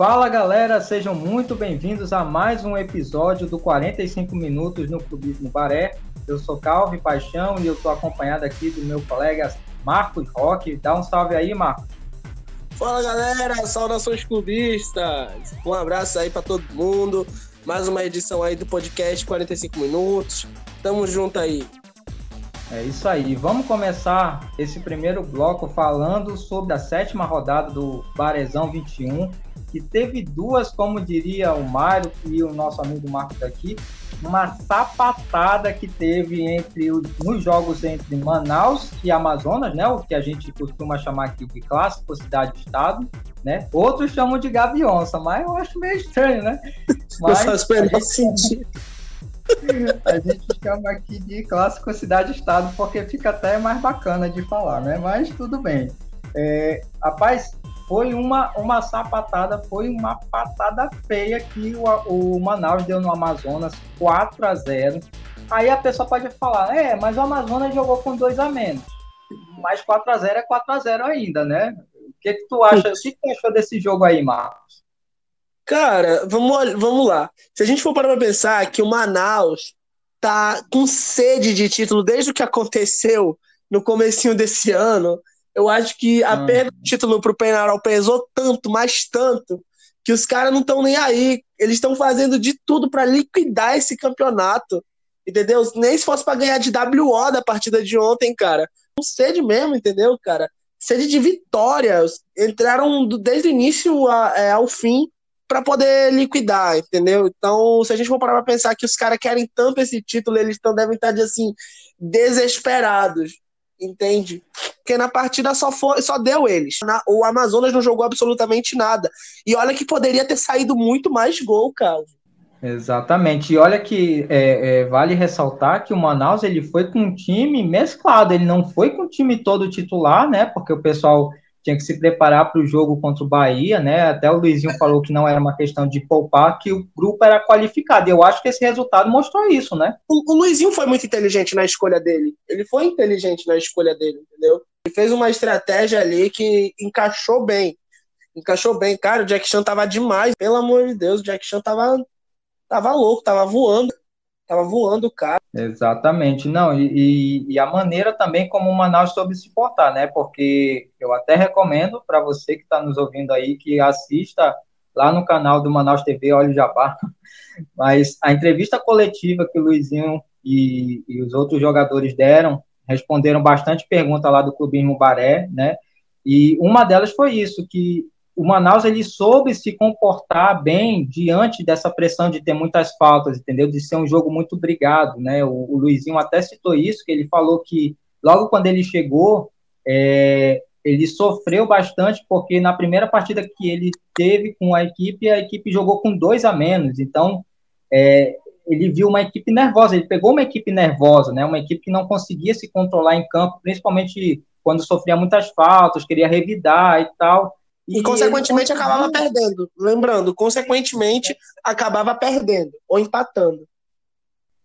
Fala galera, sejam muito bem-vindos a mais um episódio do 45 Minutos no Clubismo Baré. Eu sou Calvi Paixão e eu estou acompanhado aqui do meu colega Marcos Roque. Dá um salve aí, Marcos. Fala galera, saudações clubistas. Um abraço aí para todo mundo. Mais uma edição aí do podcast 45 Minutos. Tamo junto aí. É isso aí. Vamos começar esse primeiro bloco falando sobre a sétima rodada do Barezão 21 que teve duas, como diria o Mário e o nosso amigo Marcos aqui, uma sapatada que teve entre os, nos jogos entre Manaus e Amazonas, né? O que a gente costuma chamar aqui de clássico cidade-estado, né? Outros chamam de gavionça, mas eu acho meio estranho, né? Mas, faz menor sentido. A gente chama aqui de clássico cidade-estado porque fica até mais bacana de falar, né? Mas tudo bem. É, rapaz, foi uma, uma sapatada, foi uma patada feia que o, o Manaus deu no Amazonas 4 a 0 Aí a pessoa pode falar, é, mas o Amazonas jogou com dois a menos. Mas 4 a 0 é 4 a 0 ainda, né? O que, que tu acha? O que, tu achou desse jogo aí, Marcos? Cara, vamos, vamos lá. Se a gente for parar pra pensar que o Manaus tá com sede de título desde o que aconteceu no comecinho desse ano, eu acho que a hum. perda do título pro Penarol pesou tanto, mas tanto, que os caras não estão nem aí. Eles estão fazendo de tudo para liquidar esse campeonato. Entendeu? Nem se fosse para ganhar de WO da partida de ontem, cara. Com sede mesmo, entendeu, cara? Sede de vitória. Entraram desde o início é, ao fim para poder liquidar, entendeu? Então, se a gente for parar pra pensar que os caras querem tanto esse título, eles tão, devem estar de, assim, desesperados entende? Porque na partida só, foi, só deu eles. Na, o Amazonas não jogou absolutamente nada. E olha que poderia ter saído muito mais gol, cara. Exatamente. E olha que é, é, vale ressaltar que o Manaus ele foi com um time mesclado. Ele não foi com o time todo titular, né? Porque o pessoal tinha que se preparar para o jogo contra o Bahia, né? Até o Luizinho falou que não era uma questão de poupar, que o grupo era qualificado. Eu acho que esse resultado mostrou isso, né? O, o Luizinho foi muito inteligente na escolha dele. Ele foi inteligente na escolha dele, entendeu? Ele fez uma estratégia ali que encaixou bem. Encaixou bem. Cara, o Jack Chan tava demais. Pelo amor de Deus, o Jack Chan tava, tava louco, tava voando. Tava voando o cara. Exatamente, não, e, e, a maneira também como o Manaus soube se portar, né? Porque eu até recomendo para você que está nos ouvindo aí que assista lá no canal do Manaus TV, olha o Jabá. Mas a entrevista coletiva que o Luizinho e, e os outros jogadores deram, responderam bastante perguntas lá do Clubismo Baré, né? E uma delas foi isso, que o Manaus ele soube se comportar bem diante dessa pressão de ter muitas faltas, entendeu? De ser um jogo muito brigado, né? O, o Luizinho até citou isso, que ele falou que logo quando ele chegou, é, ele sofreu bastante porque na primeira partida que ele teve com a equipe, a equipe jogou com dois a menos, então é, ele viu uma equipe nervosa, ele pegou uma equipe nervosa, né? Uma equipe que não conseguia se controlar em campo, principalmente quando sofria muitas faltas, queria revidar e tal. E, e consequentemente acabava perdendo. Lembrando, consequentemente acabava perdendo ou empatando.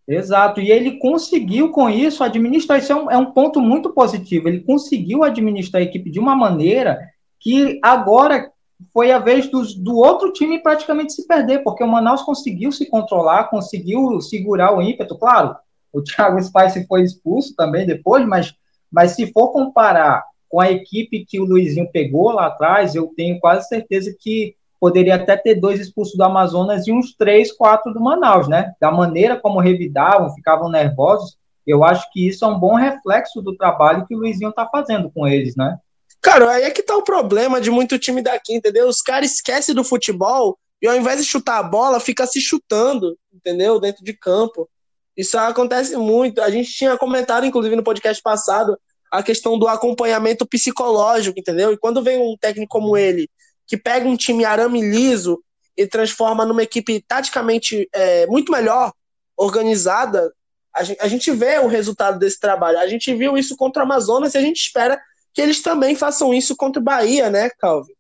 Exato, e ele conseguiu com isso administrar. Isso é um, é um ponto muito positivo. Ele conseguiu administrar a equipe de uma maneira que agora foi a vez do, do outro time praticamente se perder, porque o Manaus conseguiu se controlar, conseguiu segurar o ímpeto. Claro, o Thiago Spice foi expulso também depois, mas, mas se for comparar com a equipe que o Luizinho pegou lá atrás, eu tenho quase certeza que poderia até ter dois expulsos do Amazonas e uns três, quatro do Manaus, né? Da maneira como revidavam, ficavam nervosos, eu acho que isso é um bom reflexo do trabalho que o Luizinho tá fazendo com eles, né? Cara, aí é que tá o problema de muito time daqui, entendeu? Os caras esquecem do futebol e ao invés de chutar a bola, fica se chutando, entendeu? Dentro de campo. Isso acontece muito. A gente tinha comentado, inclusive, no podcast passado, a questão do acompanhamento psicológico, entendeu? E quando vem um técnico como ele, que pega um time arame liso e transforma numa equipe taticamente é, muito melhor, organizada, a gente, a gente vê o resultado desse trabalho. A gente viu isso contra o Amazonas e a gente espera que eles também façam isso contra o Bahia, né, Calvin?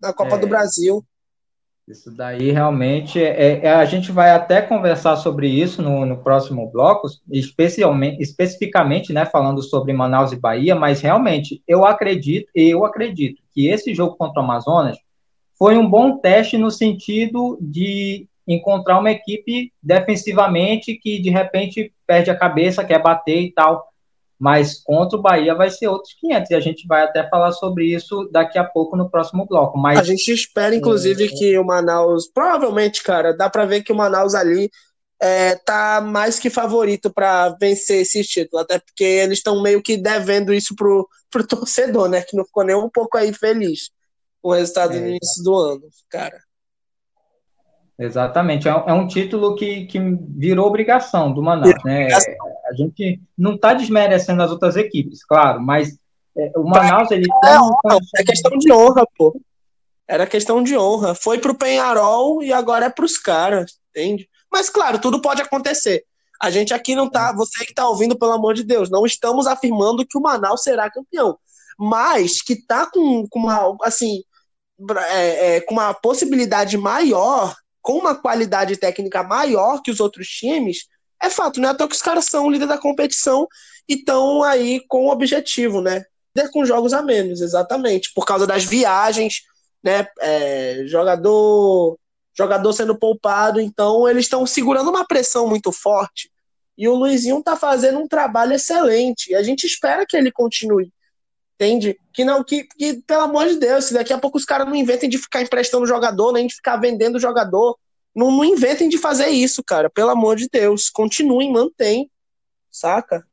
Na Copa é. do Brasil. Isso daí realmente é, é, a gente vai até conversar sobre isso no, no, próximo bloco, especialmente, especificamente, né, falando sobre Manaus e Bahia, mas realmente eu acredito, eu acredito que esse jogo contra o Amazonas foi um bom teste no sentido de encontrar uma equipe defensivamente que de repente perde a cabeça, quer bater e tal. Mas contra o Bahia vai ser outros 500 e a gente vai até falar sobre isso daqui a pouco no próximo bloco. Mas a gente espera inclusive que o Manaus, provavelmente, cara, dá para ver que o Manaus ali é, tá mais que favorito para vencer esse título, até porque eles estão meio que devendo isso pro, pro torcedor, né? Que não ficou nem um pouco aí feliz com o resultado é. no início do ano, cara. Exatamente, é, é um título que, que virou obrigação do Manaus, né? A gente não está desmerecendo as outras equipes, claro, mas é, o Manaus ele é, é questão de honra, pô. Era questão de honra. Foi pro Penharol e agora é pros caras, entende? Mas, claro, tudo pode acontecer. A gente aqui não tá. Você que tá ouvindo, pelo amor de Deus, não estamos afirmando que o Manaus será campeão. Mas que tá com, com uma. Assim. É, é, com uma possibilidade maior, com uma qualidade técnica maior que os outros times, é fato, né? Até que os caras são líder da competição e estão aí com o objetivo, né? Com jogos a menos, exatamente. Por causa das viagens, né? É, jogador jogador sendo poupado, então eles estão segurando uma pressão muito forte. E o Luizinho está fazendo um trabalho excelente. E a gente espera que ele continue. Entende? Que não, que, que pelo amor de Deus, se daqui a pouco os caras não inventem de ficar emprestando jogador, nem de ficar vendendo jogador. Não, não inventem de fazer isso, cara. Pelo amor de Deus. Continuem, mantém. Saca?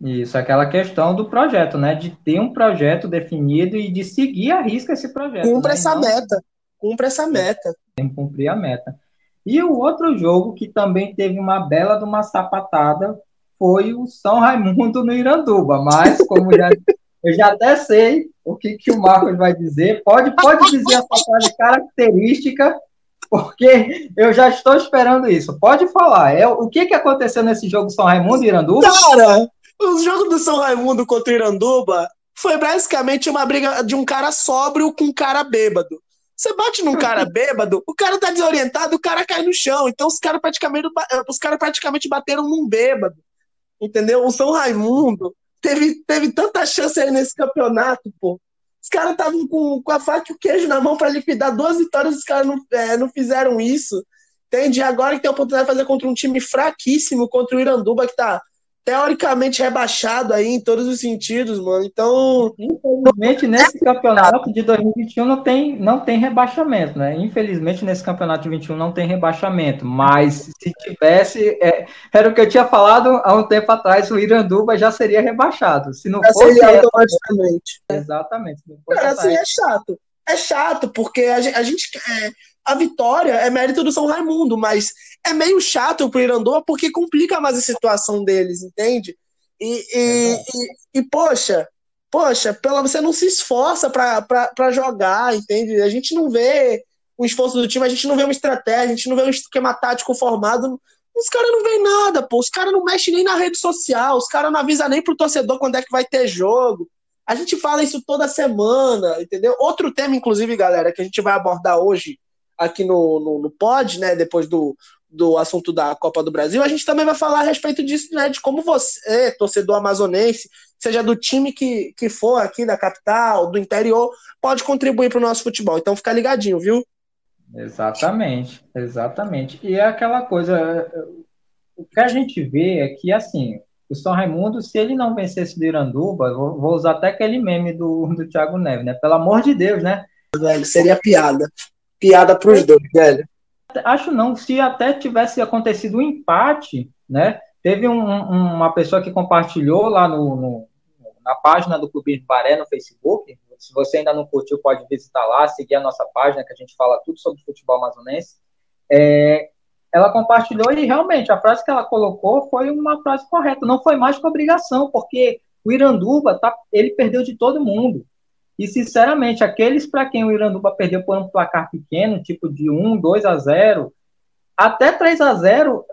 Isso, aquela questão do projeto, né? De ter um projeto definido e de seguir a risca esse projeto. Cumpra né? essa meta. Cumpra essa meta tem que cumprir a meta. E o outro jogo que também teve uma bela de uma sapatada foi o São Raimundo no Iranduba, mas como já, eu já até sei o que, que o Marcos vai dizer, pode, pode dizer a sua característica, porque eu já estou esperando isso. Pode falar. É, o que, que aconteceu nesse jogo São Raimundo e Iranduba? Cara, o jogo do São Raimundo contra o Iranduba foi basicamente uma briga de um cara sóbrio com um cara bêbado. Você bate num cara bêbado, o cara tá desorientado, o cara cai no chão. Então os caras praticamente, os cara praticamente bateram num bêbado. Entendeu? O São Raimundo teve, teve tanta chance aí nesse campeonato, pô. Os caras estavam com, com a faca e o queijo na mão para liquidar duas vitórias, os caras não, é, não fizeram isso. Entende? Agora que tem a oportunidade de fazer contra um time fraquíssimo, contra o Iranduba, que tá teoricamente rebaixado aí em todos os sentidos, mano. Então, infelizmente nesse campeonato de 2021 não tem não tem rebaixamento, né? Infelizmente nesse campeonato de 21 não tem rebaixamento, mas se tivesse, é, era o que eu tinha falado há um tempo atrás, o Iranduba já seria rebaixado. Se não já fosse seria automaticamente. Exatamente. É, assim, é chato. É chato porque a gente, a gente é, a vitória é mérito do São Raimundo, mas é meio chato pro Iranduba porque complica mais a situação deles, entende? E, e, e, e poxa, poxa, pela, você não se esforça para jogar, entende? A gente não vê o esforço do time, a gente não vê uma estratégia, a gente não vê um esquema tático formado. Os caras não veem nada, pô. Os caras não mexem nem na rede social, os caras não avisam nem pro torcedor quando é que vai ter jogo. A gente fala isso toda semana, entendeu? Outro tema, inclusive, galera, que a gente vai abordar hoje aqui no, no, no pod, né? Depois do, do assunto da Copa do Brasil, a gente também vai falar a respeito disso, né? De como você, torcedor amazonense, seja do time que, que for aqui da capital, do interior, pode contribuir para o nosso futebol. Então fica ligadinho, viu? Exatamente, exatamente. E é aquela coisa, o que a gente vê é que, assim, o São Raimundo, se ele não vencesse do Iranduba, vou, vou usar até aquele meme do, do Thiago Neves, né? Pelo amor de Deus, né? Velho, seria piada. Piada para os dois, velho. Acho não, se até tivesse acontecido um empate, né? Teve um, uma pessoa que compartilhou lá no, no, na página do Clube Baré no Facebook. Se você ainda não curtiu, pode visitar lá, seguir a nossa página, que a gente fala tudo sobre futebol amazonense. É, ela compartilhou e realmente a frase que ela colocou foi uma frase correta. Não foi mais que obrigação, porque o Iranduba tá, ele perdeu de todo mundo. E, sinceramente, aqueles para quem o Iranduba perdeu por um placar pequeno, tipo de 1, 2 a 0, até 3 a 0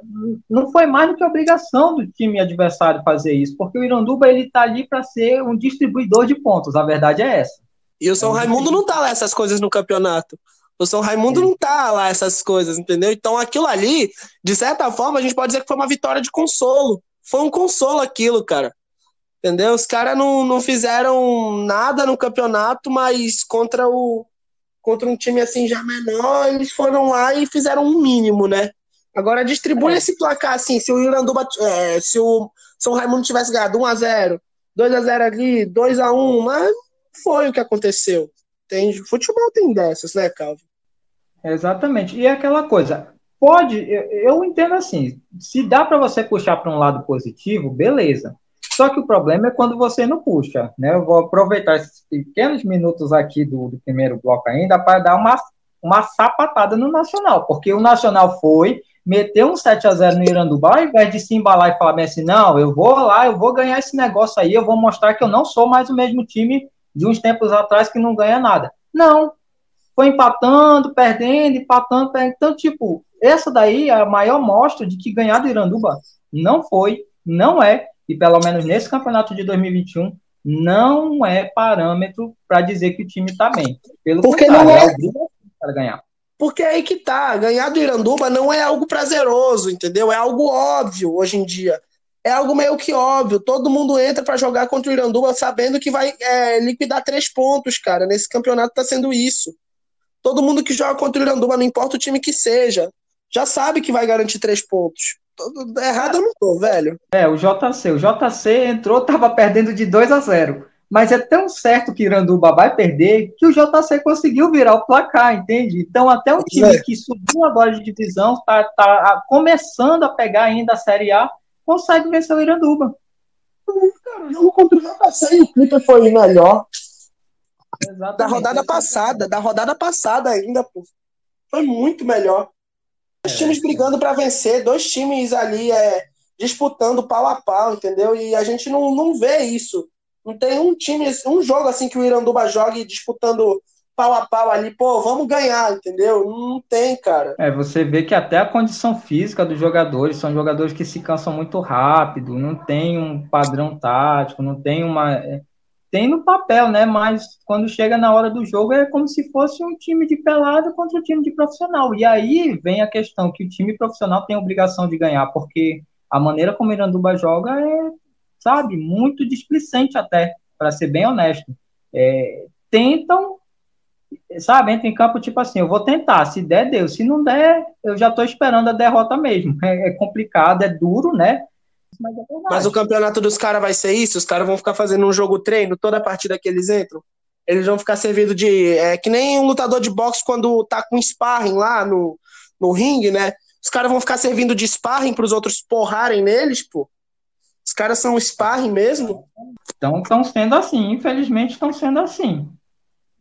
não foi mais do que obrigação do time adversário fazer isso, porque o Iranduba ele tá ali para ser um distribuidor de pontos, a verdade é essa. E o São Raimundo não tá lá essas coisas no campeonato. O São Raimundo não tá lá essas coisas, entendeu? Então aquilo ali, de certa forma, a gente pode dizer que foi uma vitória de consolo. Foi um consolo aquilo, cara. Entendeu? Os caras não, não fizeram nada no campeonato, mas contra o, contra um time assim já menor, eles foram lá e fizeram um mínimo, né? Agora distribui é. esse placar assim, se o Iranduba, é, se o São Raimundo tivesse ganhado 1 a 0, 2 a 0 ali, 2 a 1, mas foi o que aconteceu. Tem futebol tem dessas, né, Calvin? Exatamente. E é aquela coisa, pode, eu, entendo assim, se dá para você puxar para um lado positivo, beleza. Só que o problema é quando você não puxa, né? Eu vou aproveitar esses pequenos minutos aqui do, do primeiro bloco ainda para dar uma, uma sapatada no Nacional, porque o Nacional foi, meteu um 7 a 0 no Iranduba, ao invés de se embalar e falar bem assim, não, eu vou lá, eu vou ganhar esse negócio aí, eu vou mostrar que eu não sou mais o mesmo time de uns tempos atrás que não ganha nada. Não, foi empatando, perdendo, empatando, perdendo. Então, tipo, essa daí é a maior mostra de que ganhar do Iranduba não foi, não é, e pelo menos nesse campeonato de 2021, não é parâmetro para dizer que o time está bem. Pelo Porque não é, é para ganhar. Porque é aí que tá, ganhar do Iranduba não é algo prazeroso, entendeu? É algo óbvio hoje em dia. É algo meio que óbvio. Todo mundo entra para jogar contra o Iranduba sabendo que vai é, liquidar três pontos, cara. Nesse campeonato tá sendo isso. Todo mundo que joga contra o Iranduba, não importa o time que seja, já sabe que vai garantir três pontos. Errado eu não tô, velho. É, o JC. O JC entrou, tava perdendo de 2 a 0. Mas é tão certo que Iranduba vai perder que o JC conseguiu virar o placar, entende? Então, até um time é. que subiu agora de divisão, tá, tá começando a pegar ainda a Série A, consegue vencer o Iranduba. Cara, o jogo contra o JC o Clipper foi melhor. Exatamente. Da rodada passada, da rodada passada ainda, pô. Foi muito melhor. Dois times brigando para vencer, dois times ali é, disputando pau a pau, entendeu? E a gente não, não vê isso. Não tem um time, um jogo assim que o Iranduba jogue disputando pau a pau ali, pô, vamos ganhar, entendeu? Não tem, cara. É, você vê que até a condição física dos jogadores são jogadores que se cansam muito rápido, não tem um padrão tático, não tem uma. Tem no papel, né? Mas quando chega na hora do jogo é como se fosse um time de pelada contra um time de profissional. E aí vem a questão que o time profissional tem a obrigação de ganhar, porque a maneira como o Iranduba joga é, sabe, muito displicente até, para ser bem honesto. É, tentam, sabe, entra em campo tipo assim, eu vou tentar, se der, deu. Se não der, eu já estou esperando a derrota mesmo. É, é complicado, é duro, né? Mas é Mas o campeonato dos caras vai ser isso? Os caras vão ficar fazendo um jogo treino toda a partida que eles entram? Eles vão ficar servindo de. É que nem um lutador de boxe quando tá com sparring lá no, no ringue, né? Os caras vão ficar servindo de sparring para os outros porrarem neles, pô. Os caras são sparring mesmo? Então estão sendo assim, infelizmente estão sendo assim.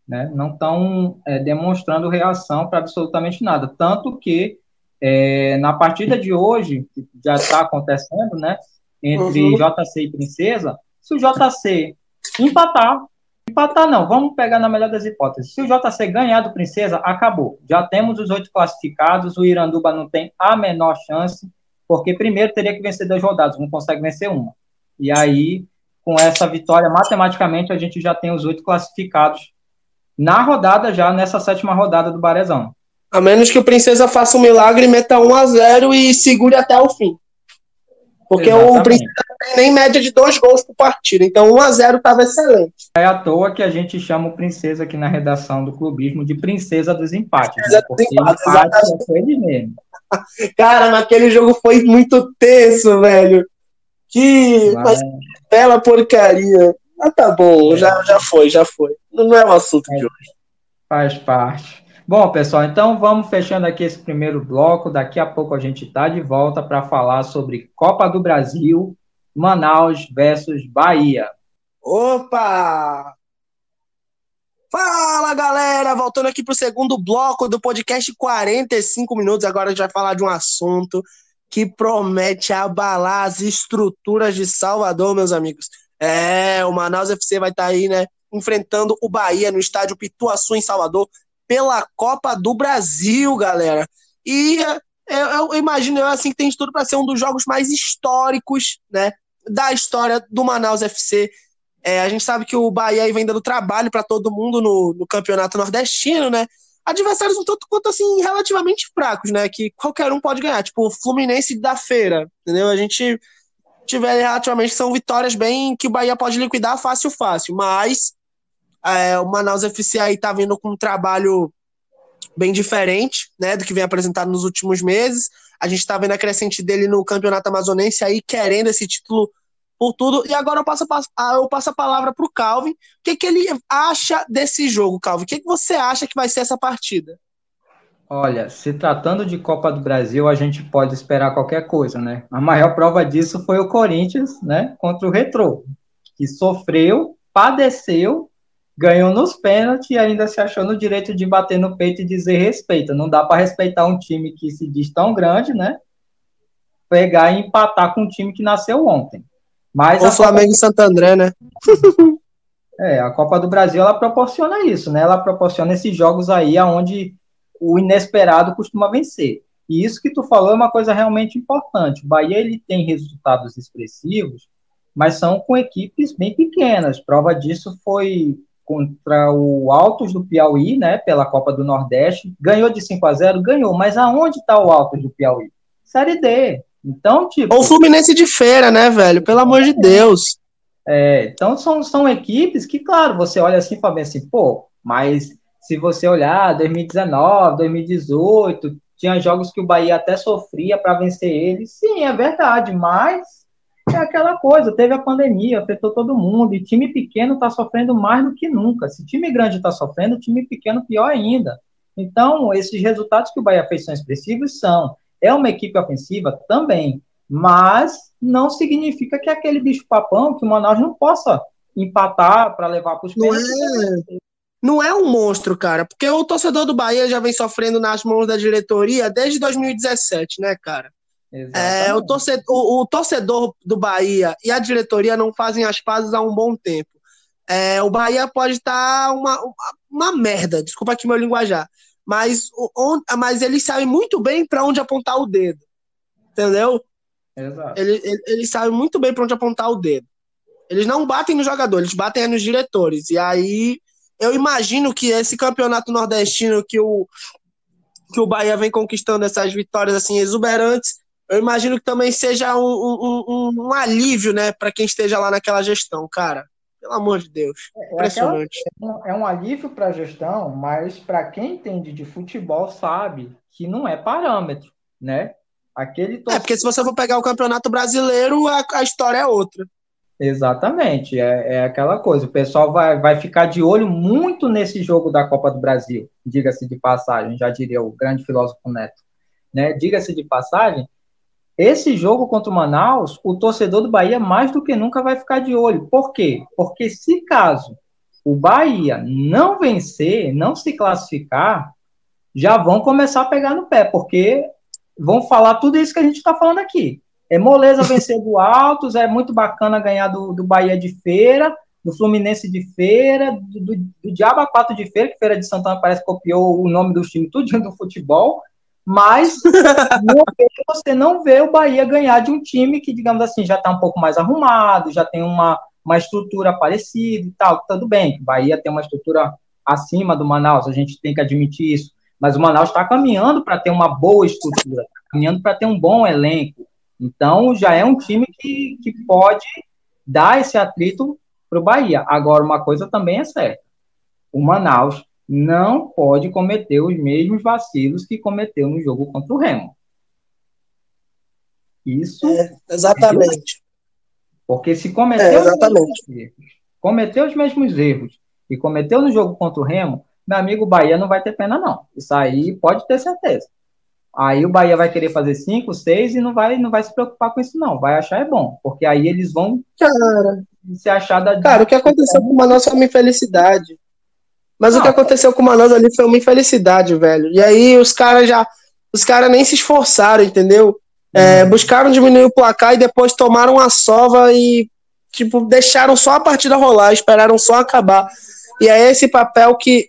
Né? Não estão é, demonstrando reação para absolutamente nada. Tanto que é, na partida de hoje, que já está acontecendo, né? Entre uhum. JC e Princesa, se o JC empatar, empatar não, vamos pegar na melhor das hipóteses. Se o JC ganhar do Princesa, acabou. Já temos os oito classificados, o Iranduba não tem a menor chance, porque primeiro teria que vencer duas rodadas, não consegue vencer uma. E aí, com essa vitória, matematicamente, a gente já tem os oito classificados na rodada, já nessa sétima rodada do Barezão. A menos que o Princesa faça um milagre, meta 1 a 0 e segure até o fim. Porque Exatamente. o Princesa não tem nem média de dois gols por partida. Então 1 a 0 estava excelente. É à toa que a gente chama o Princesa aqui na redação do clubismo de Princesa dos Empates. Né? Princesa né? Porque empates, empate é ele mesmo. Cara, naquele jogo foi muito tenso, velho. Que mas, bela porcaria. Mas tá bom, é. já, já foi, já foi. Não é o assunto é. de hoje. Faz parte. Bom, pessoal, então vamos fechando aqui esse primeiro bloco. Daqui a pouco a gente está de volta para falar sobre Copa do Brasil, Manaus versus Bahia. Opa! Fala, galera! Voltando aqui para o segundo bloco do podcast 45 minutos. Agora a gente vai falar de um assunto que promete abalar as estruturas de Salvador, meus amigos. É, o Manaus FC vai estar tá aí, né? Enfrentando o Bahia no estádio Pituaçu, em Salvador pela Copa do Brasil, galera. E eu, eu imagino assim que tem tudo para ser um dos jogos mais históricos, né, da história do Manaus FC. É, a gente sabe que o Bahia vem dando trabalho para todo mundo no, no, campeonato nordestino, né? Adversários um tanto quanto assim relativamente fracos, né? Que qualquer um pode ganhar, tipo o Fluminense da Feira, entendeu? A gente tiver relativamente são vitórias bem que o Bahia pode liquidar fácil, fácil, mas é, o Manaus FC aí tá vindo com um trabalho bem diferente, né, do que vem apresentado nos últimos meses. A gente está vendo a crescente dele no Campeonato Amazonense aí, querendo esse título por tudo. E agora eu passo, a, eu passo a palavra para o Calvin. O que, que ele acha desse jogo, Calvin? O que, que você acha que vai ser essa partida? Olha, se tratando de Copa do Brasil, a gente pode esperar qualquer coisa, né? A maior prova disso foi o Corinthians, né, contra o Retrô, que sofreu, padeceu, ganhou nos pênaltis e ainda se achou no direito de bater no peito e dizer respeita. Não dá para respeitar um time que se diz tão grande, né? Pegar e empatar com um time que nasceu ontem. Mas o Flamengo Copa... e Santo André, né? é, a Copa do Brasil ela proporciona isso, né? Ela proporciona esses jogos aí aonde o inesperado costuma vencer. E isso que tu falou é uma coisa realmente importante. O Bahia ele tem resultados expressivos, mas são com equipes bem pequenas. Prova disso foi contra o Altos do Piauí, né, pela Copa do Nordeste. Ganhou de 5 a 0, ganhou, mas aonde está o Altos do Piauí? Série D. Então, tipo. Ou o Fluminense de feira, né, velho? Pelo amor de Deus. É, então são, são equipes que, claro, você olha assim e fala assim, pô, mas se você olhar 2019, 2018, tinha jogos que o Bahia até sofria para vencer eles. Sim, é verdade, mas é aquela coisa, teve a pandemia, afetou todo mundo, e time pequeno está sofrendo mais do que nunca. Se time grande está sofrendo, time pequeno pior ainda. Então, esses resultados que o Bahia fez são expressivos, são. É uma equipe ofensiva também, mas não significa que é aquele bicho papão que o Manaus não possa empatar para levar para os pênaltis. É não é um monstro, cara, porque o torcedor do Bahia já vem sofrendo nas mãos da diretoria desde 2017, né, cara? É, o, torcedor, o, o, torcedor do Bahia e a diretoria não fazem as pazes há um bom tempo. É, o Bahia pode estar tá uma, uma, merda, desculpa aqui meu linguajar, mas, on, mas eles sabem muito bem para onde apontar o dedo, entendeu? Exato. Ele, ele, eles sabem muito bem para onde apontar o dedo. Eles não batem no jogador, eles batem nos diretores. E aí eu imagino que esse campeonato nordestino que o, que o Bahia vem conquistando essas vitórias assim exuberantes, eu imagino que também seja um, um, um, um alívio, né, para quem esteja lá naquela gestão, cara. Pelo amor de Deus, é, é impressionante. É, é um alívio para a gestão, mas para quem entende de futebol sabe que não é parâmetro, né? Aquele É porque se você for pegar o Campeonato Brasileiro, a, a história é outra. Exatamente, é, é aquela coisa. O pessoal vai, vai ficar de olho muito nesse jogo da Copa do Brasil, diga-se de passagem, já diria o grande filósofo Neto. Né? Diga-se de passagem, esse jogo contra o Manaus, o torcedor do Bahia mais do que nunca vai ficar de olho. Por quê? Porque se caso o Bahia não vencer, não se classificar, já vão começar a pegar no pé, porque vão falar tudo isso que a gente está falando aqui. É moleza vencer do Altos, é muito bacana ganhar do, do Bahia de Feira, do Fluminense de Feira, do, do, do Diaba 4 de Feira, que Feira de Santana parece copiou o nome dos times tudo do futebol, mas você não vê o Bahia ganhar de um time que, digamos assim, já está um pouco mais arrumado, já tem uma, uma estrutura parecida e tal, tudo bem, o Bahia tem uma estrutura acima do Manaus, a gente tem que admitir isso, mas o Manaus está caminhando para ter uma boa estrutura, tá caminhando para ter um bom elenco, então, já é um time que, que pode dar esse atrito para o Bahia. Agora, uma coisa também é certa: o Manaus não pode cometer os mesmos vacilos que cometeu no jogo contra o Remo. Isso. É, exatamente. Porque se cometeu, é, cometeu os mesmos erros e cometeu no jogo contra o Remo, meu amigo Bahia não vai ter pena, não. Isso aí pode ter certeza. Aí o Bahia vai querer fazer cinco, seis e não vai, não vai se preocupar com isso, não. Vai achar é bom, porque aí eles vão cara, se achar da. Cara, o que aconteceu com o uma infelicidade. Mas não. o que aconteceu com o Manaus ali foi uma infelicidade, velho. E aí os caras já. Os caras nem se esforçaram, entendeu? É, uhum. buscaram diminuir o placar e depois tomaram a sova e, tipo, deixaram só a partida rolar, esperaram só acabar. E é esse papel que.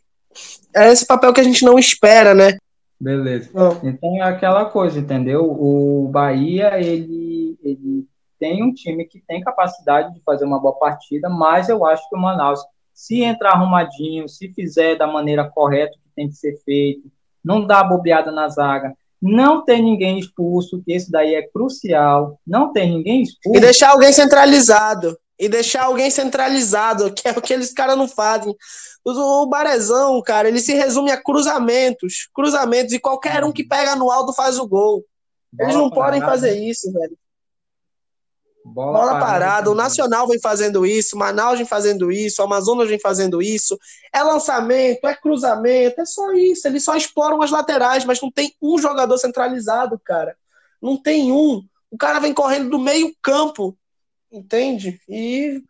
É esse papel que a gente não espera, né? Beleza. Então é aquela coisa, entendeu? O Bahia, ele, ele tem um time que tem capacidade de fazer uma boa partida, mas eu acho que o Manaus, se entrar arrumadinho, se fizer da maneira correta que tem que ser feito, não dá bobeada na zaga, não tem ninguém expulso, que esse daí é crucial, não tem ninguém expulso. E deixar alguém centralizado. e deixar alguém centralizado, que é o que eles caras não fazem. O Barezão, cara, ele se resume a cruzamentos, cruzamentos, e qualquer um que pega no alto faz o gol. Eles não podem fazer isso, velho. Bola, Bola parada. parada. O Nacional vem fazendo isso, Manaus vem fazendo isso, o Amazonas vem fazendo isso. É lançamento, é cruzamento, é só isso. Eles só exploram as laterais, mas não tem um jogador centralizado, cara. Não tem um. O cara vem correndo do meio campo entende? E,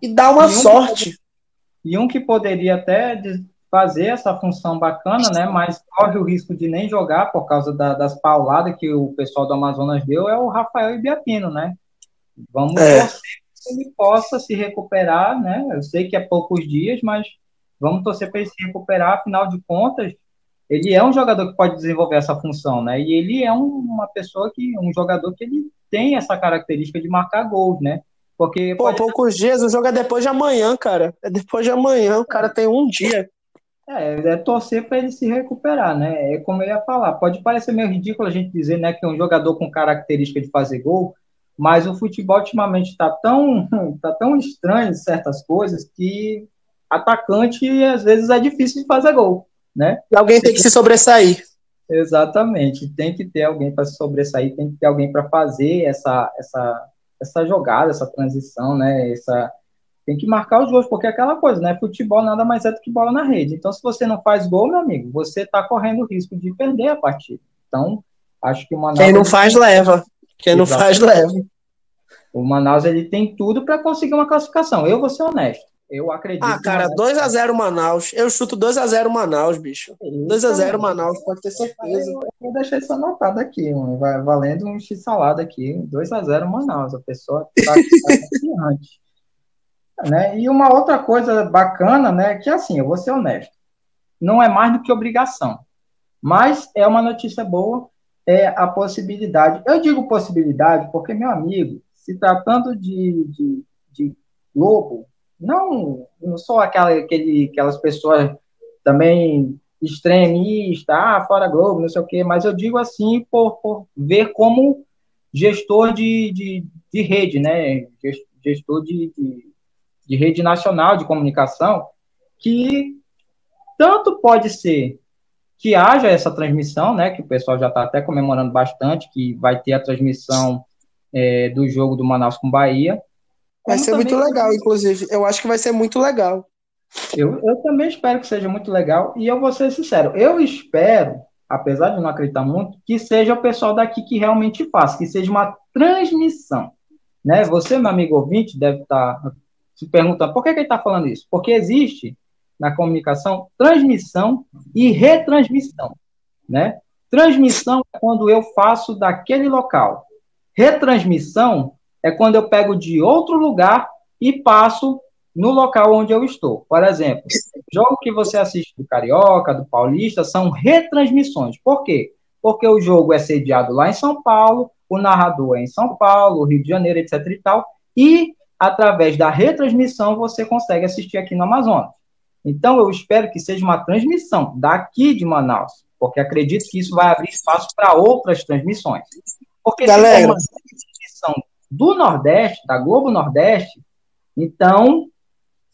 e dá uma e um sorte. Que, e um que poderia até fazer essa função bacana, né? Mas corre o risco de nem jogar por causa da, das pauladas que o pessoal do Amazonas deu é o Rafael Ibiapino, né? Vamos é. torcer que ele possa se recuperar, né? Eu sei que é poucos dias, mas vamos torcer para ele se recuperar, afinal de contas, ele é um jogador que pode desenvolver essa função, né? E ele é um, uma pessoa que, um jogador que ele tem essa característica de marcar gols, né? Porque Pô, poucos dias, o jogo é depois de amanhã, cara. É depois de amanhã, o cara tem um dia. É, é torcer para ele se recuperar, né? É como eu ia falar. Pode parecer meio ridículo a gente dizer, né, que é um jogador com característica de fazer gol, mas o futebol ultimamente está tão, tá tão estranho certas coisas que atacante às vezes é difícil de fazer gol, né? E alguém tem que se sobressair. Exatamente. Tem que ter alguém para se sobressair, tem que ter alguém para fazer essa, essa, essa jogada, essa transição, né? Essa, tem que marcar os gols, porque é aquela coisa, né? Futebol nada mais é do que bola na rede. Então, se você não faz gol, meu amigo, você está correndo o risco de perder a partida. Então, acho que o Manaus. Quem não faz, leva. Quem não faz, leva. O Manaus ele tem tudo para conseguir uma classificação. Eu vou ser honesto. Eu acredito. Ah, cara, 2x0 Manaus. Eu chuto 2x0 Manaus, bicho. 2x0 Manaus, pode ter certeza. Eu, vou deixar isso anotado aqui, mano. Vai valendo um x-salada aqui. 2x0 Manaus. A pessoa tá, confiante. Né? E uma outra coisa bacana, né? Que assim, eu vou ser honesto. Não é mais do que obrigação. Mas é uma notícia boa, é a possibilidade. Eu digo possibilidade porque, meu amigo, se tratando de, de, de Globo, não, não sou aquela, aquele, aquelas pessoas também extremistas, ah, fora Globo, não sei o quê, mas eu digo assim por, por ver como gestor de, de, de rede, né? Gestor de, de, de rede nacional de comunicação, que tanto pode ser que haja essa transmissão, né? Que o pessoal já está até comemorando bastante, que vai ter a transmissão é, do jogo do Manaus com Bahia, Vai ser muito legal, inclusive. Eu acho que vai ser muito legal. Eu, eu também espero que seja muito legal. E eu vou ser sincero, eu espero, apesar de não acreditar muito, que seja o pessoal daqui que realmente faça, que seja uma transmissão. Né? Você, meu amigo ouvinte, deve estar se perguntando por que, que ele está falando isso? Porque existe na comunicação transmissão e retransmissão. Né? Transmissão é quando eu faço daquele local. Retransmissão é quando eu pego de outro lugar e passo no local onde eu estou. Por exemplo, jogo que você assiste do Carioca, do Paulista, são retransmissões. Por quê? Porque o jogo é sediado lá em São Paulo, o narrador é em São Paulo, Rio de Janeiro, etc e tal, e através da retransmissão você consegue assistir aqui no Amazonas. Então eu espero que seja uma transmissão daqui de Manaus, porque acredito que isso vai abrir espaço para outras transmissões. Porque Galera, se for uma transmissão do Nordeste, da Globo Nordeste, então,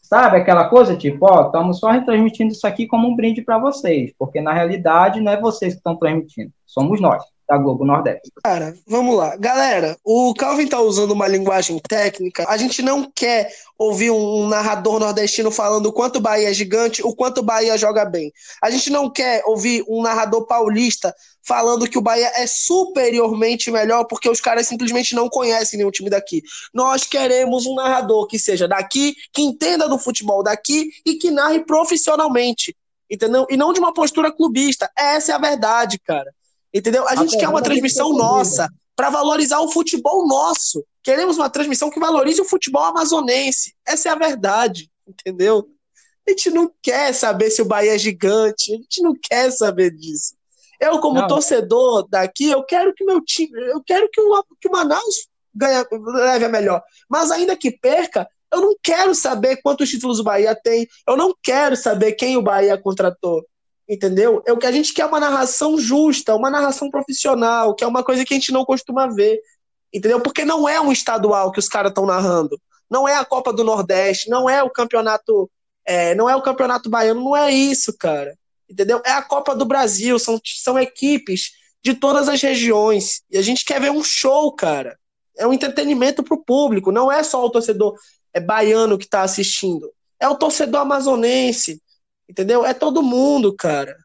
sabe aquela coisa tipo, ó, estamos só retransmitindo isso aqui como um brinde para vocês, porque na realidade não é vocês que estão transmitindo, somos nós da Globo Nordeste. Cara, vamos lá. Galera, o Calvin tá usando uma linguagem técnica. A gente não quer ouvir um narrador nordestino falando o quanto o Bahia é gigante, o quanto o Bahia joga bem. A gente não quer ouvir um narrador paulista falando que o Bahia é superiormente melhor porque os caras simplesmente não conhecem nenhum time daqui. Nós queremos um narrador que seja daqui, que entenda do futebol daqui e que narre profissionalmente. Entendeu? E não de uma postura clubista. Essa é a verdade, cara. Entendeu? A gente quer uma transmissão nossa para valorizar o futebol nosso. Queremos uma transmissão que valorize o futebol amazonense. Essa é a verdade, entendeu? A gente não quer saber se o Bahia é gigante, a gente não quer saber disso. Eu, como não. torcedor daqui, eu quero que meu time, eu quero que o, que o Manaus ganhe, leve a melhor. Mas ainda que perca, eu não quero saber quantos títulos o Bahia tem, eu não quero saber quem o Bahia contratou. Entendeu? É o que a gente quer uma narração justa, uma narração profissional, que é uma coisa que a gente não costuma ver. Entendeu? Porque não é um estadual que os caras estão narrando. Não é a Copa do Nordeste, não é o campeonato. É, não é o campeonato baiano, não é isso, cara. Entendeu? É a Copa do Brasil, são, são equipes de todas as regiões. E a gente quer ver um show, cara. É um entretenimento pro público, não é só o torcedor é baiano que tá assistindo. É o torcedor amazonense, entendeu? É todo mundo, cara.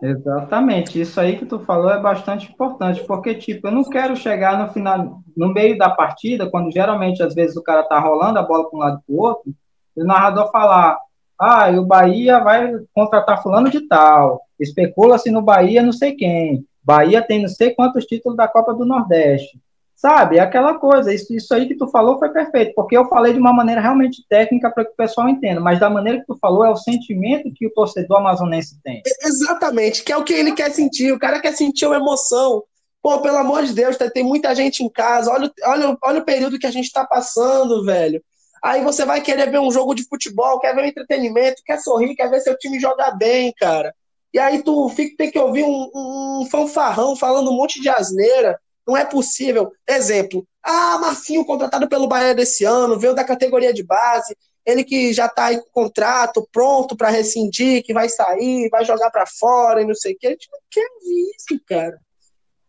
Exatamente, isso aí que tu falou é bastante importante, porque, tipo, eu não quero chegar no final, no meio da partida, quando geralmente, às vezes, o cara tá rolando a bola para um lado para outro, e o narrador falar, ah, e o Bahia vai contratar fulano de tal, especula-se no Bahia não sei quem, Bahia tem não sei quantos títulos da Copa do Nordeste, Sabe, é aquela coisa, isso, isso aí que tu falou foi perfeito, porque eu falei de uma maneira realmente técnica para que o pessoal entenda, mas da maneira que tu falou é o sentimento que o torcedor amazonense tem. Exatamente, que é o que ele quer sentir, o cara quer sentir uma emoção. Pô, pelo amor de Deus, tem muita gente em casa, olha, olha, olha o período que a gente está passando, velho. Aí você vai querer ver um jogo de futebol, quer ver um entretenimento, quer sorrir, quer ver seu time jogar bem, cara. E aí tu fica, tem que ouvir um, um fanfarrão falando um monte de asneira. Não é possível. Exemplo, ah, Marcinho contratado pelo Bahia desse ano, veio da categoria de base, ele que já está em contrato, pronto para rescindir, que vai sair, vai jogar para fora e não sei o que. A gente não quer ouvir isso, cara.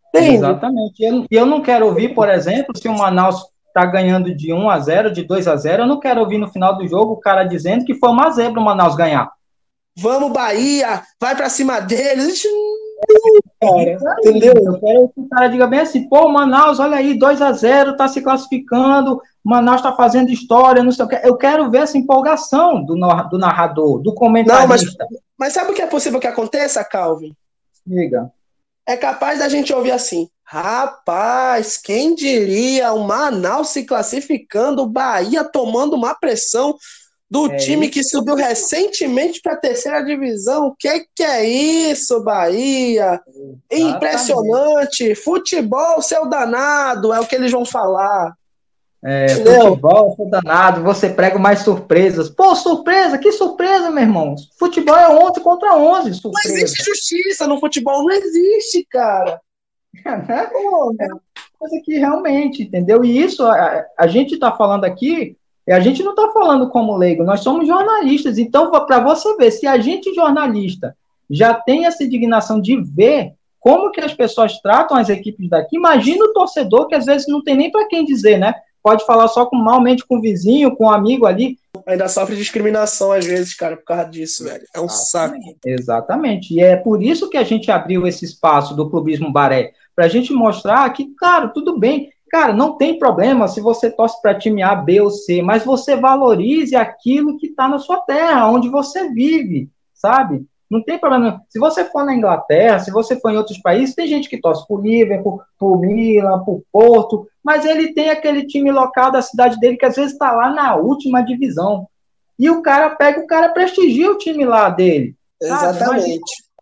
Entende? Exatamente. E eu, eu não quero ouvir, por exemplo, se o Manaus está ganhando de 1 a 0 de 2 a 0 eu não quero ouvir no final do jogo o cara dizendo que foi uma zebra o Manaus ganhar. Vamos, Bahia, vai para cima deles. A gente cara. Entendeu? Eu quero que o cara diga bem assim, pô, Manaus, olha aí, 2 a 0 tá se classificando, Manaus tá fazendo história, não sei o que. Eu quero ver essa empolgação do, do narrador, do comentarista. Não, mas, mas sabe o que é possível que aconteça, Calvin? Diga. É capaz da gente ouvir assim, rapaz, quem diria o Manaus se classificando, o Bahia tomando uma pressão, do é time isso. que subiu recentemente para a terceira divisão. O que, que é isso, Bahia? Exatamente. Impressionante. Futebol, seu danado, é o que eles vão falar. É, futebol, seu danado, você prega mais surpresas. Pô, surpresa? Que surpresa, meu irmão? Futebol é 11 contra 11. Surpresa. Não existe justiça no futebol, não existe, cara. É, Pô, é coisa que realmente, entendeu? E isso, a, a gente está falando aqui e a gente não está falando como leigo, nós somos jornalistas. Então, para você ver, se a gente, jornalista, já tem essa indignação de ver como que as pessoas tratam as equipes daqui, imagina o torcedor que às vezes não tem nem para quem dizer, né? Pode falar só com malmente com o vizinho, com o um amigo ali. Ainda sofre discriminação às vezes, cara, por causa disso, velho. É um Exatamente. saco. Exatamente. E é por isso que a gente abriu esse espaço do Clubismo Baré, para a gente mostrar que, claro, tudo bem, Cara, não tem problema se você torce para time A, B ou C, mas você valorize aquilo que está na sua terra, onde você vive, sabe? Não tem problema. Se você for na Inglaterra, se você for em outros países, tem gente que torce por Liverpool, por Milan, por Porto, mas ele tem aquele time local da cidade dele que às vezes está lá na última divisão. E o cara pega, o cara prestigia o time lá dele. Exatamente.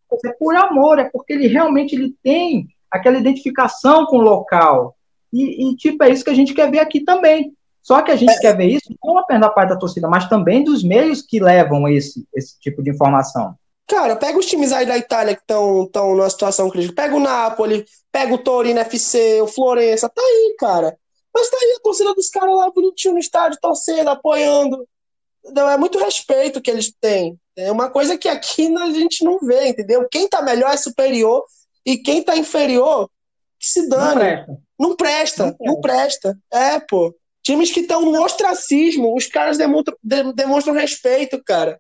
Mas é por amor, é porque ele realmente ele tem aquela identificação com o local. E, e, tipo, é isso que a gente quer ver aqui também. Só que a gente é. quer ver isso não apenas da parte da torcida, mas também dos meios que levam esse, esse tipo de informação. Cara, pega os times aí da Itália que estão tão numa situação crítica. Pega o Napoli, pega o Torino FC, o Florença. Tá aí, cara. Mas tá aí a torcida dos caras lá bonitinho no estádio, torcendo, apoiando. É muito respeito que eles têm. É uma coisa que aqui a gente não vê, entendeu? Quem tá melhor é superior e quem tá inferior, que se dane. Não presta, não presta. É, pô. Times que estão no ostracismo, os caras demonstram, demonstram respeito, cara.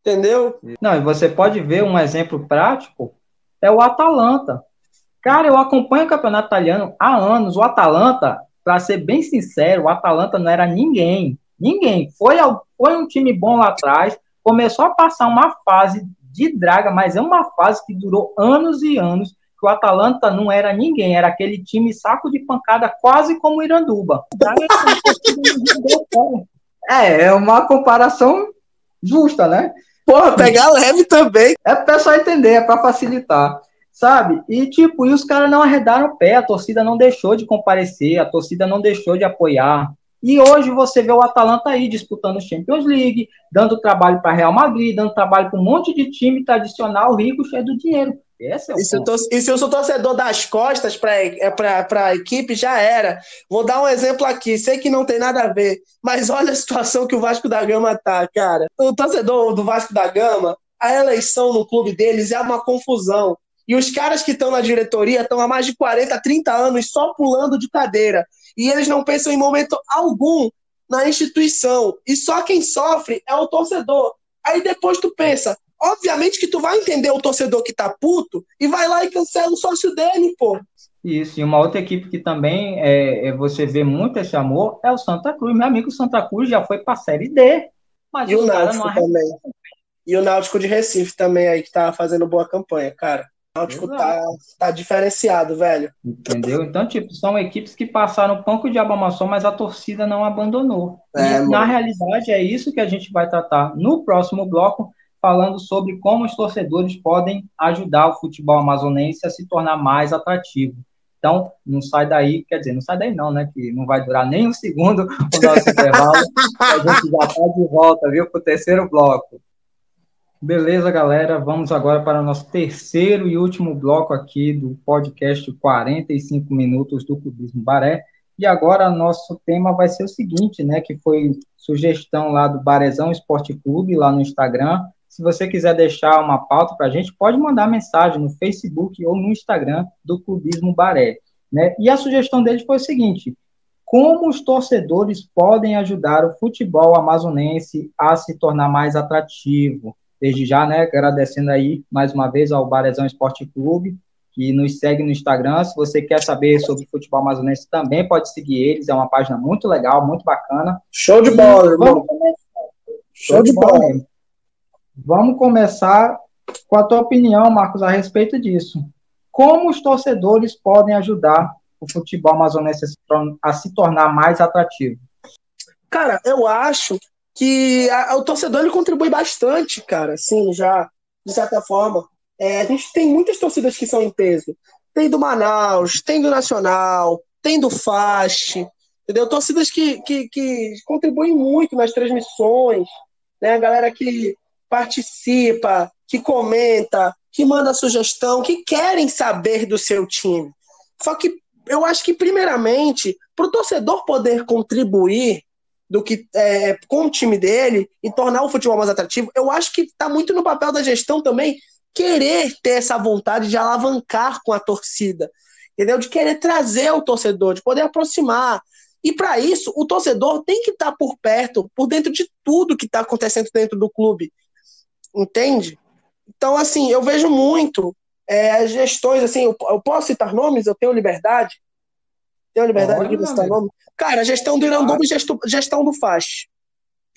Entendeu? Não, e você pode ver um exemplo prático, é o Atalanta. Cara, eu acompanho o campeonato italiano há anos. O Atalanta, para ser bem sincero, o Atalanta não era ninguém. Ninguém. Foi, foi um time bom lá atrás, começou a passar uma fase de draga, mas é uma fase que durou anos e anos que o Atalanta não era ninguém, era aquele time saco de pancada, quase como o Iranduba. É, é uma comparação justa, né? Porra, pegar leve também. É para pessoal entender, é para facilitar, sabe? E tipo, e os caras não arredaram o pé, a torcida não deixou de comparecer, a torcida não deixou de apoiar. E hoje você vê o Atalanta aí disputando Champions League, dando trabalho para Real Madrid, dando trabalho para um monte de time tradicional, rico, cheio do dinheiro. Esse é o e, se tô, e se eu sou torcedor das costas para é, a equipe, já era. Vou dar um exemplo aqui, sei que não tem nada a ver, mas olha a situação que o Vasco da Gama tá, cara. O torcedor do Vasco da Gama, a eleição no clube deles é uma confusão. E os caras que estão na diretoria estão há mais de 40, 30 anos só pulando de cadeira. E eles não pensam em momento algum na instituição. E só quem sofre é o torcedor. Aí depois tu pensa, obviamente que tu vai entender o torcedor que tá puto e vai lá e cancela o sócio dele, pô. Isso, e uma outra equipe que também é, é, você vê muito esse amor é o Santa Cruz. Meu amigo Santa Cruz já foi pra Série D. Mas e o Náutico também. E o Náutico de Recife também aí, que tá fazendo boa campanha, cara. O Náutico tá, tá diferenciado, velho. Entendeu? Então, tipo, são equipes que passaram pouco de abamação, mas a torcida não abandonou. É, e, na realidade, é isso que a gente vai tratar no próximo bloco, falando sobre como os torcedores podem ajudar o futebol amazonense a se tornar mais atrativo. Então, não sai daí, quer dizer, não sai daí não, né? Que não vai durar nem um segundo o nosso intervalo. A gente já está de volta, viu, para o terceiro bloco. Beleza, galera. Vamos agora para o nosso terceiro e último bloco aqui do podcast 45 Minutos do Clubismo Baré. E agora nosso tema vai ser o seguinte, né? Que foi sugestão lá do Barezão Esporte Clube, lá no Instagram. Se você quiser deixar uma pauta para a gente, pode mandar mensagem no Facebook ou no Instagram do Clubismo Baré. Né? E a sugestão deles foi o seguinte: como os torcedores podem ajudar o futebol amazonense a se tornar mais atrativo? Desde já, né, agradecendo aí mais uma vez ao Barezão Esporte Clube, que nos segue no Instagram. Se você quer saber sobre futebol amazonense, também pode seguir eles. É uma página muito legal, muito bacana. Show de bola, irmão. Show, de bola. bola. Vamos começar com a tua opinião, Marcos, a respeito disso. Como os torcedores podem ajudar o futebol amazonense a se tornar mais atrativo? Cara, eu acho que a, o torcedor ele contribui bastante, cara, assim, já, de certa forma. É, a gente tem muitas torcidas que são em peso. Tem do Manaus, tem do Nacional, tem do FAST, entendeu? Torcidas que, que, que contribuem muito nas transmissões, né? A galera que participa, que comenta, que manda sugestão, que querem saber do seu time. Só que eu acho que, primeiramente, para o torcedor poder contribuir do que é, com o time dele e tornar o futebol mais atrativo, eu acho que está muito no papel da gestão também querer ter essa vontade de alavancar com a torcida, entendeu? De querer trazer o torcedor, de poder aproximar. E para isso, o torcedor tem que estar tá por perto, por dentro de tudo que está acontecendo dentro do clube, entende? Então, assim, eu vejo muito é, gestões, assim, eu, eu posso citar nomes, eu tenho liberdade, tenho liberdade Olha, de citar nome. Cara, a gestão do Iranduba e gestão, gestão do Fast.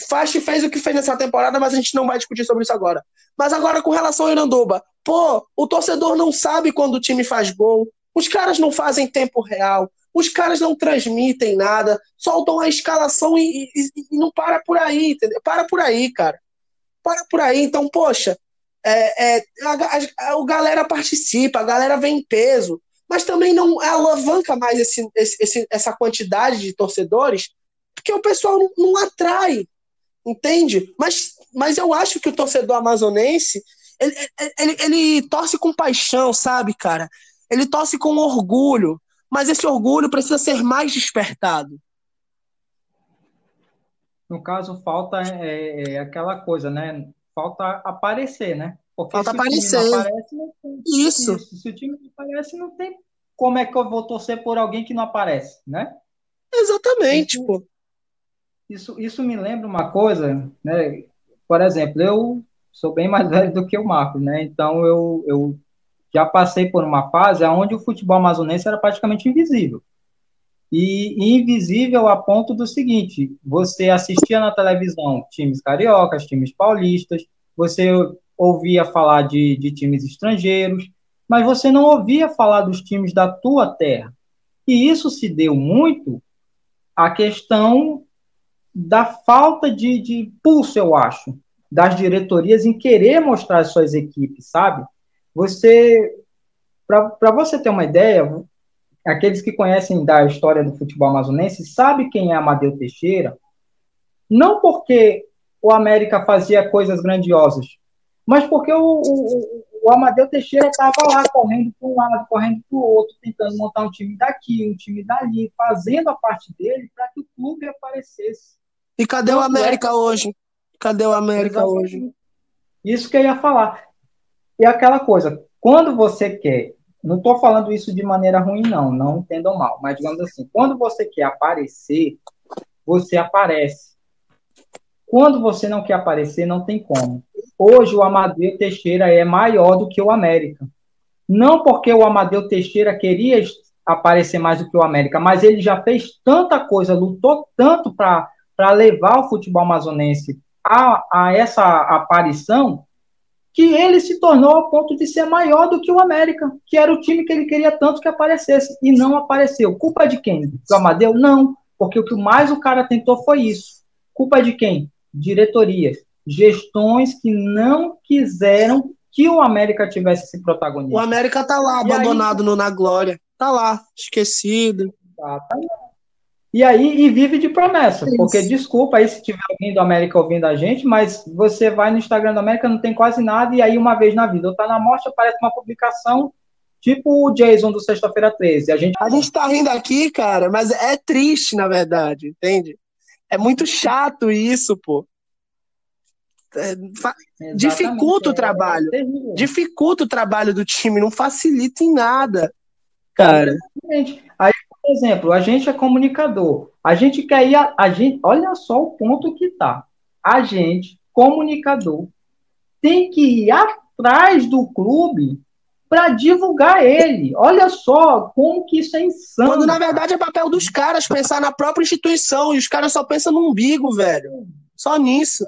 Fast fez o que fez nessa temporada, mas a gente não vai discutir sobre isso agora. Mas agora com relação ao Iranduba, pô, o torcedor não sabe quando o time faz gol, os caras não fazem tempo real, os caras não transmitem nada, soltam a escalação e, e, e não para por aí, entendeu? Para por aí, cara. Para por aí. Então, poxa, é, é, a, a, a, galera participa, a galera vem em peso mas também não alavanca mais esse, esse, essa quantidade de torcedores, porque o pessoal não, não, atrai, entende? Mas, mas eu acho que o torcedor amazonense, ele, ele, ele torce com paixão, sabe, cara? Ele torce com orgulho, mas esse orgulho precisa ser mais despertado. No caso, falta é, é aquela coisa, né? Falta aparecer, né? Porque Falta se aparecer. O aparece, não tem, isso. isso. Se o time não aparece, não tem como é que eu vou torcer por alguém que não aparece, né? Exatamente, pô. Isso, isso me lembra uma coisa, né? Por exemplo, eu sou bem mais velho do que o Marcos, né? Então eu, eu já passei por uma fase onde o futebol amazonense era praticamente invisível. E invisível a ponto do seguinte: você assistia na televisão times cariocas, times paulistas, você ouvia falar de, de times estrangeiros, mas você não ouvia falar dos times da tua terra. E isso se deu muito à questão da falta de, de pulso, eu acho, das diretorias em querer mostrar as suas equipes, sabe? Você, para você ter uma ideia, aqueles que conhecem da história do futebol amazonense, sabe quem é Amadeu Teixeira, não porque o América fazia coisas grandiosas, mas porque o, o, o Amadeu Teixeira estava lá correndo para um lado, correndo para o outro, tentando montar um time daqui, um time dali, fazendo a parte dele para que o clube aparecesse. E cadê o América hoje? Cadê o América hoje? Isso que eu ia falar. E aquela coisa, quando você quer, não estou falando isso de maneira ruim, não, não entendam mal, mas digamos assim, quando você quer aparecer, você aparece. Quando você não quer aparecer, não tem como. Hoje o Amadeu Teixeira é maior do que o América. Não porque o Amadeu Teixeira queria aparecer mais do que o América, mas ele já fez tanta coisa, lutou tanto para levar o futebol amazonense a, a essa aparição, que ele se tornou ao ponto de ser maior do que o América, que era o time que ele queria tanto que aparecesse, e não apareceu. Culpa de quem? Do Amadeu? Não, porque o que mais o cara tentou foi isso. Culpa de quem? Diretorias gestões que não quiseram que o América tivesse esse protagonismo. O América tá lá, abandonado aí, no Na Glória. Tá lá, esquecido. E aí, e vive de promessa. Isso. Porque, desculpa aí se tiver alguém do América ouvindo a gente, mas você vai no Instagram do América, não tem quase nada, e aí uma vez na vida, ou tá na mostra, aparece uma publicação tipo o Jason do Sexta-feira 13. A gente... a gente tá rindo aqui, cara, mas é triste, na verdade, entende? É muito chato isso, pô. É, dificulta o é, trabalho. É dificulta o trabalho do time, não facilita em nada. Cara. Exatamente. Aí, por exemplo, a gente é comunicador. A gente quer ir. A, a gente, olha só o ponto que tá. A gente, comunicador, tem que ir atrás do clube para divulgar ele. Olha só como que isso é insano. Quando na verdade é papel dos caras pensar na própria instituição e os caras só pensam no umbigo, velho. Só nisso.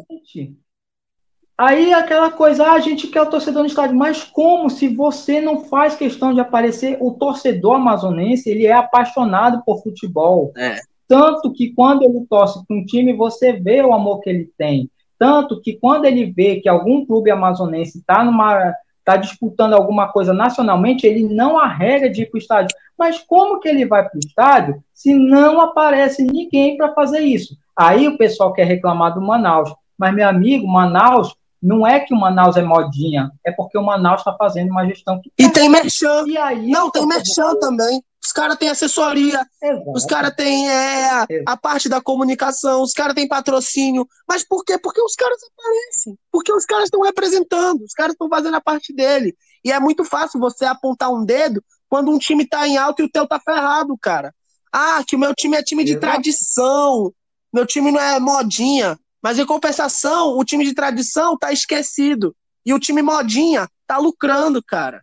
Aí aquela coisa, ah, a gente quer o torcedor no estádio, mas como se você não faz questão de aparecer? O torcedor amazonense, ele é apaixonado por futebol. É. Tanto que quando ele torce para um time, você vê o amor que ele tem. Tanto que quando ele vê que algum clube amazonense está numa está disputando alguma coisa nacionalmente, ele não arrega de ir para o estádio. Mas como que ele vai para o estádio se não aparece ninguém para fazer isso? Aí o pessoal quer reclamar do Manaus. Mas, meu amigo, Manaus não é que o Manaus é modinha, é porque o Manaus está fazendo uma gestão que. E tem merchan. E aí, não, tem merchan também. Os caras têm assessoria, Exato. os caras têm é, a parte da comunicação, os caras têm patrocínio. Mas por quê? Porque os caras aparecem. Porque os caras estão representando, os caras estão fazendo a parte dele. E é muito fácil você apontar um dedo quando um time tá em alta e o teu tá ferrado, cara. Ah, que o meu time é time de Exato. tradição. Meu time não é modinha. Mas em compensação, o time de tradição tá esquecido. E o time modinha tá lucrando, cara.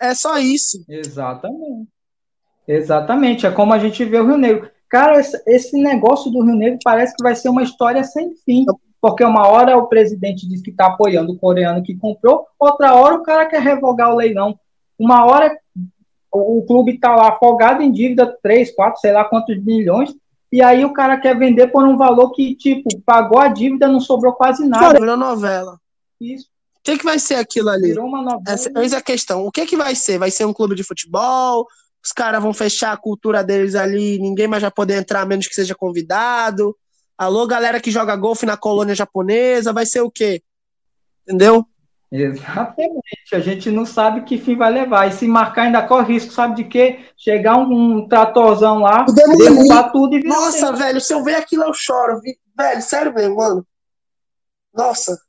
É só isso. Exatamente. Exatamente. É como a gente vê o Rio Negro. Cara, esse negócio do Rio Negro parece que vai ser uma história sem fim. Porque uma hora o presidente diz que está apoiando o coreano que comprou, outra hora o cara quer revogar o leilão. Uma hora o clube está lá afogado em dívida, 3, 4, sei lá quantos milhões, e aí o cara quer vender por um valor que, tipo, pagou a dívida, não sobrou quase nada. Virou novela. Isso. O que, que vai ser aquilo ali? Virou uma novela. Essa, essa é a questão. O que, que vai ser? Vai ser um clube de futebol? Os caras vão fechar a cultura deles ali, ninguém mais vai poder entrar, a menos que seja convidado. Alô, galera que joga golfe na colônia japonesa, vai ser o quê? Entendeu? Exatamente. A gente não sabe que fim vai levar. E se marcar, ainda corre risco, sabe de quê? Chegar um, um tratorzão lá, derrubar tudo e. Nossa, velho, se eu ver aquilo, eu choro. Velho, sério mesmo, mano. Nossa.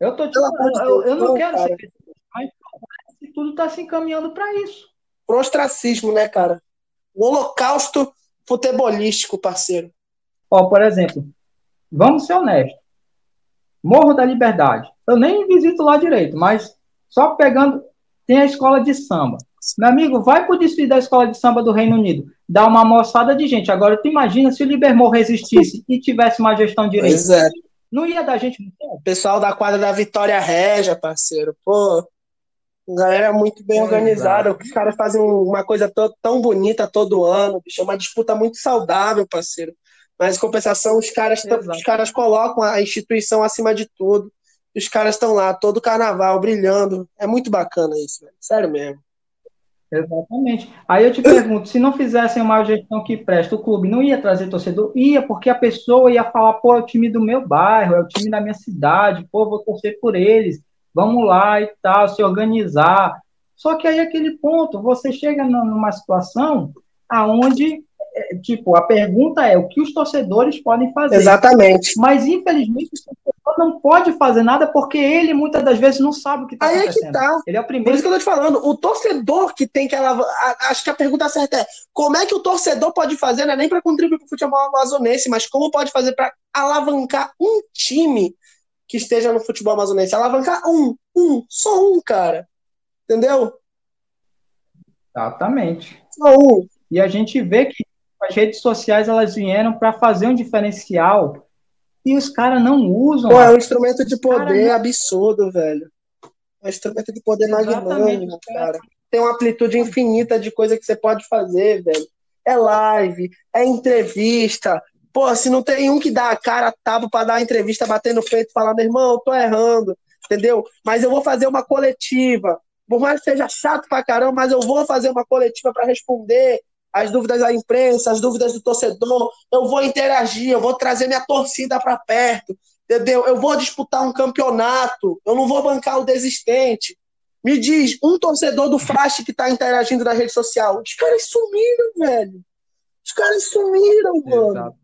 Eu tô te falando, eu, eu, não, quero cara. ser mas tudo tá se encaminhando para isso. Pro ostracismo, né, cara? O holocausto futebolístico, parceiro. Ó, por exemplo, vamos ser honestos. Morro da Liberdade. Eu nem visito lá direito, mas só pegando. Tem a escola de samba. Meu amigo, vai pro desfile da escola de samba do Reino Unido. Dá uma moçada de gente. Agora, tu imagina se o Libermor resistisse e tivesse uma gestão direito. Pois é. Não ia dar gente O pessoal da quadra da Vitória Régia, parceiro. Pô, galera muito bem organizada. Os caras fazem uma coisa tão bonita todo ano. Bicho, é uma disputa muito saudável, parceiro. Mas, em compensação, os caras, os caras colocam a instituição acima de tudo. Os caras estão lá, todo carnaval, brilhando. É muito bacana isso, velho. Sério mesmo. Exatamente. Aí eu te pergunto, se não fizessem uma gestão que presta, o clube não ia trazer torcedor? Ia, porque a pessoa ia falar, pô, é o time do meu bairro, é o time da minha cidade, pô, vou torcer por eles, vamos lá e tal, se organizar. Só que aí aquele ponto, você chega numa situação aonde é, tipo, a pergunta é o que os torcedores podem fazer. Exatamente. Mas, infelizmente, o torcedor não pode fazer nada porque ele, muitas das vezes, não sabe o que está acontecendo. Aí é que tá. Ele é o primeiro. Por isso que eu tô te falando, o torcedor que tem que alavancar. Acho que a pergunta certa é: como é que o torcedor pode fazer, não é nem para contribuir para o futebol amazonense, mas como pode fazer para alavancar um time que esteja no futebol amazonense? Alavancar um, um, só um, cara. Entendeu? Exatamente. Só um. E a gente vê que as redes sociais elas vieram para fazer um diferencial e os caras não usam. Pô, é um instrumento de poder absurdo, velho. É um instrumento de poder magnânimo, cara. Tem uma amplitude infinita de coisa que você pode fazer, velho. É live, é entrevista. Pô, se não tem um que dá a cara tapa para dar uma entrevista, bater no peito e falar, meu irmão, eu tô errando, entendeu? Mas eu vou fazer uma coletiva. Por mais que seja chato pra caramba, mas eu vou fazer uma coletiva para responder as dúvidas da imprensa, as dúvidas do torcedor. Eu vou interagir, eu vou trazer minha torcida para perto, entendeu? Eu vou disputar um campeonato, eu não vou bancar o desistente. Me diz, um torcedor do Flash que tá interagindo na rede social. Os caras sumiram, velho. Os caras sumiram, mano. Exato.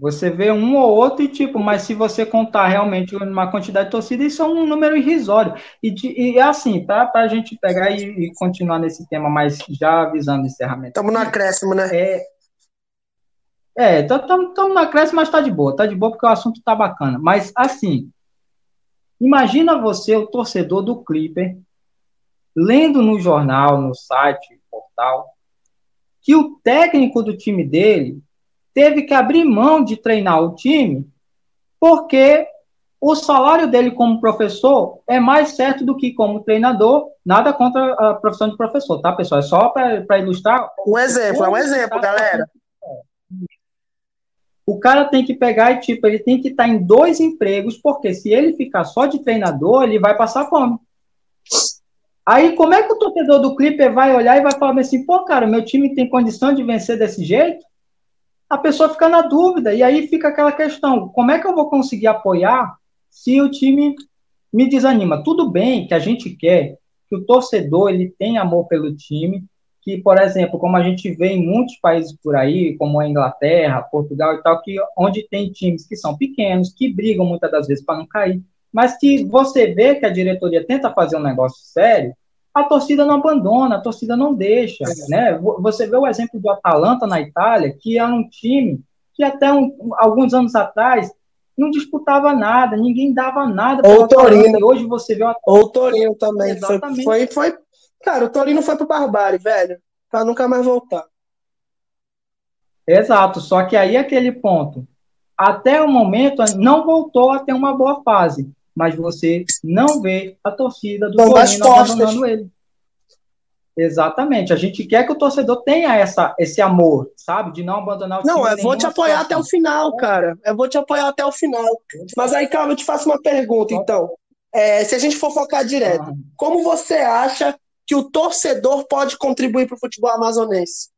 Você vê um ou outro e tipo, mas se você contar realmente uma quantidade de torcida, isso é um número irrisório. E, e é assim, tá? Para a gente pegar e, e, continuar nesse tema, mas já avisando o encerramento. Estamos no acréscimo, né? É, é estamos no acréscimo, mas tá de boa. Tá de boa porque o assunto tá bacana. Mas assim, imagina você, o torcedor do Clipper, lendo no jornal, no site, portal, que o técnico do time dele teve que abrir mão de treinar o time porque o salário dele como professor é mais certo do que como treinador. Nada contra a profissão de professor, tá, pessoal? É só para ilustrar. Um exemplo, é um exemplo, galera. O cara tem que pegar e, tipo, ele tem que estar em dois empregos, porque se ele ficar só de treinador, ele vai passar fome. Aí, como é que o torcedor do Clipper vai olhar e vai falar assim, pô, cara, meu time tem condição de vencer desse jeito? A pessoa fica na dúvida. E aí fica aquela questão: como é que eu vou conseguir apoiar se o time me desanima? Tudo bem que a gente quer que o torcedor ele tenha amor pelo time, que, por exemplo, como a gente vê em muitos países por aí, como a Inglaterra, Portugal e tal, que onde tem times que são pequenos, que brigam muitas das vezes para não cair, mas que você vê que a diretoria tenta fazer um negócio sério, a torcida não abandona, a torcida não deixa. É. Né? Você vê o exemplo do Atalanta na Itália, que é um time que até um, alguns anos atrás não disputava nada, ninguém dava nada. Ou o Torino. Hoje você vê o Atalanta. Ou o Torino também. Exatamente. Foi, foi, foi, cara, o Torino foi pro Barbárie, velho, para nunca mais voltar. Exato, só que aí aquele ponto, até o momento não voltou a ter uma boa fase mas você não vê a torcida do Torino abandonando ele. Exatamente. A gente quer que o torcedor tenha essa, esse amor, sabe? De não abandonar o time. Não, eu vou te apoiar situação. até o final, cara. Eu vou te apoiar até o final. Mas aí, calma, eu te faço uma pergunta, então. É, se a gente for focar direto, ah. como você acha que o torcedor pode contribuir para o futebol amazonense?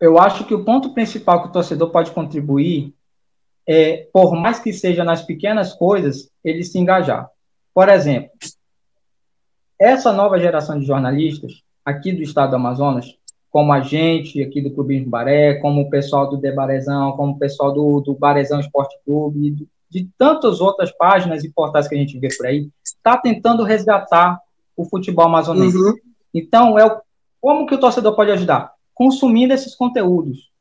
Eu acho que o ponto principal que o torcedor pode contribuir é, por mais que seja nas pequenas coisas, ele se engajar. Por exemplo, essa nova geração de jornalistas aqui do estado do Amazonas, como a gente aqui do Clube Baré, como o pessoal do Debarezão, como o pessoal do, do Barezão Esporte Clube, de, de tantas outras páginas e portais que a gente vê por aí, está tentando resgatar o futebol amazonense. Uhum. Então, é o, como que o torcedor pode ajudar? Consumindo esses conteúdos.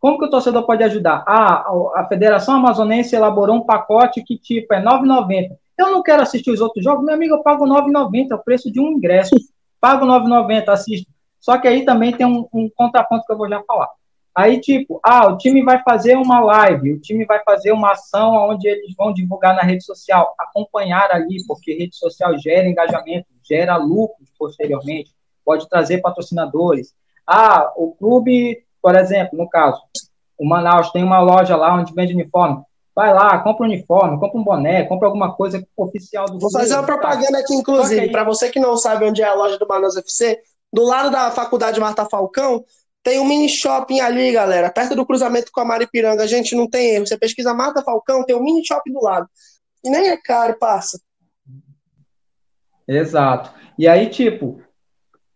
Como que o torcedor pode ajudar? Ah, a Federação Amazonense elaborou um pacote que tipo é R$ 9,90. Eu não quero assistir os outros jogos, meu amigo, eu pago R$ 9,90, é o preço de um ingresso. Pago R$ 9,90, assisto. Só que aí também tem um, um contraponto que eu vou já falar. Aí, tipo, ah, o time vai fazer uma live, o time vai fazer uma ação onde eles vão divulgar na rede social, acompanhar ali, porque rede social gera engajamento, gera lucros posteriormente, pode trazer patrocinadores. Ah, o clube por exemplo, no caso, o Manaus tem uma loja lá onde vende uniforme. Vai lá, compra um uniforme, compra um boné, compra alguma coisa oficial do Vou fazer uma propaganda aqui, inclusive, para você que não sabe onde é a loja do Manaus FC, do lado da Faculdade Marta Falcão, tem um mini shopping ali, galera, perto do cruzamento com a Maripiranga. Gente, não tem erro. Você pesquisa Marta Falcão, tem um mini shopping do lado. E nem é caro, passa. Exato. E aí, tipo,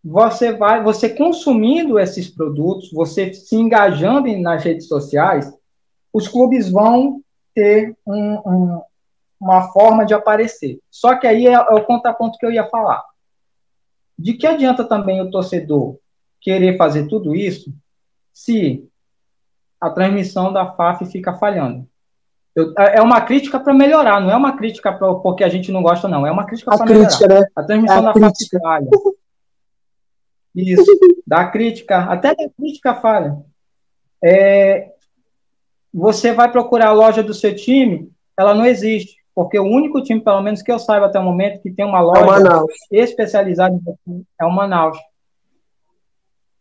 você vai, você consumindo esses produtos, você se engajando nas redes sociais, os clubes vão ter um, um, uma forma de aparecer. Só que aí é, é o contraponto que eu ia falar. De que adianta também o torcedor querer fazer tudo isso se a transmissão da FAF fica falhando? Eu, é, é uma crítica para melhorar, não é uma crítica pra, porque a gente não gosta, não. É uma crítica para melhorar. Né? A transmissão a da crítica. FAF falha. Isso, da crítica, até da crítica falha. É, você vai procurar a loja do seu time, ela não existe, porque o único time, pelo menos que eu saiba até o momento, que tem uma loja é especializada é o Manaus.